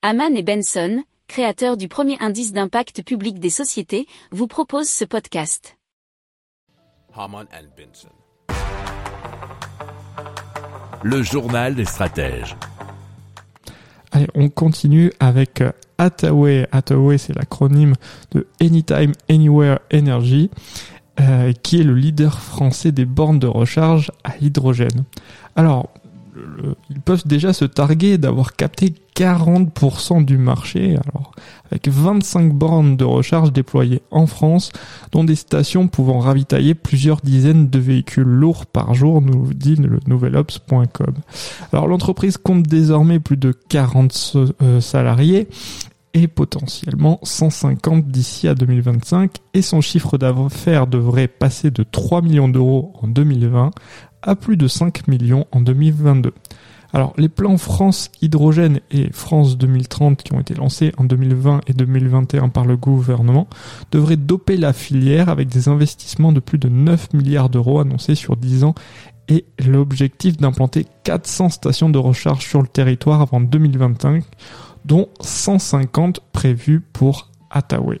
Haman et Benson, créateurs du premier indice d'impact public des sociétés, vous proposent ce podcast. Haman and Benson. Le journal des stratèges. Allez, on continue avec euh, Hathaway. Hathaway, c'est l'acronyme de Anytime Anywhere Energy, euh, qui est le leader français des bornes de recharge à hydrogène. Alors, ils peuvent déjà se targuer d'avoir capté 40% du marché, alors avec 25 bornes de recharge déployées en France, dont des stations pouvant ravitailler plusieurs dizaines de véhicules lourds par jour, nous dit le nouvelops.com. Alors l'entreprise compte désormais plus de 40 so- euh, salariés et potentiellement 150 d'ici à 2025 et son chiffre d'affaires devrait passer de 3 millions d'euros en 2020 à plus de 5 millions en 2022. Alors les plans France Hydrogène et France 2030 qui ont été lancés en 2020 et 2021 par le gouvernement devraient doper la filière avec des investissements de plus de 9 milliards d'euros annoncés sur 10 ans et l'objectif d'implanter 400 stations de recharge sur le territoire avant 2025, dont 150 prévues pour Hathaway.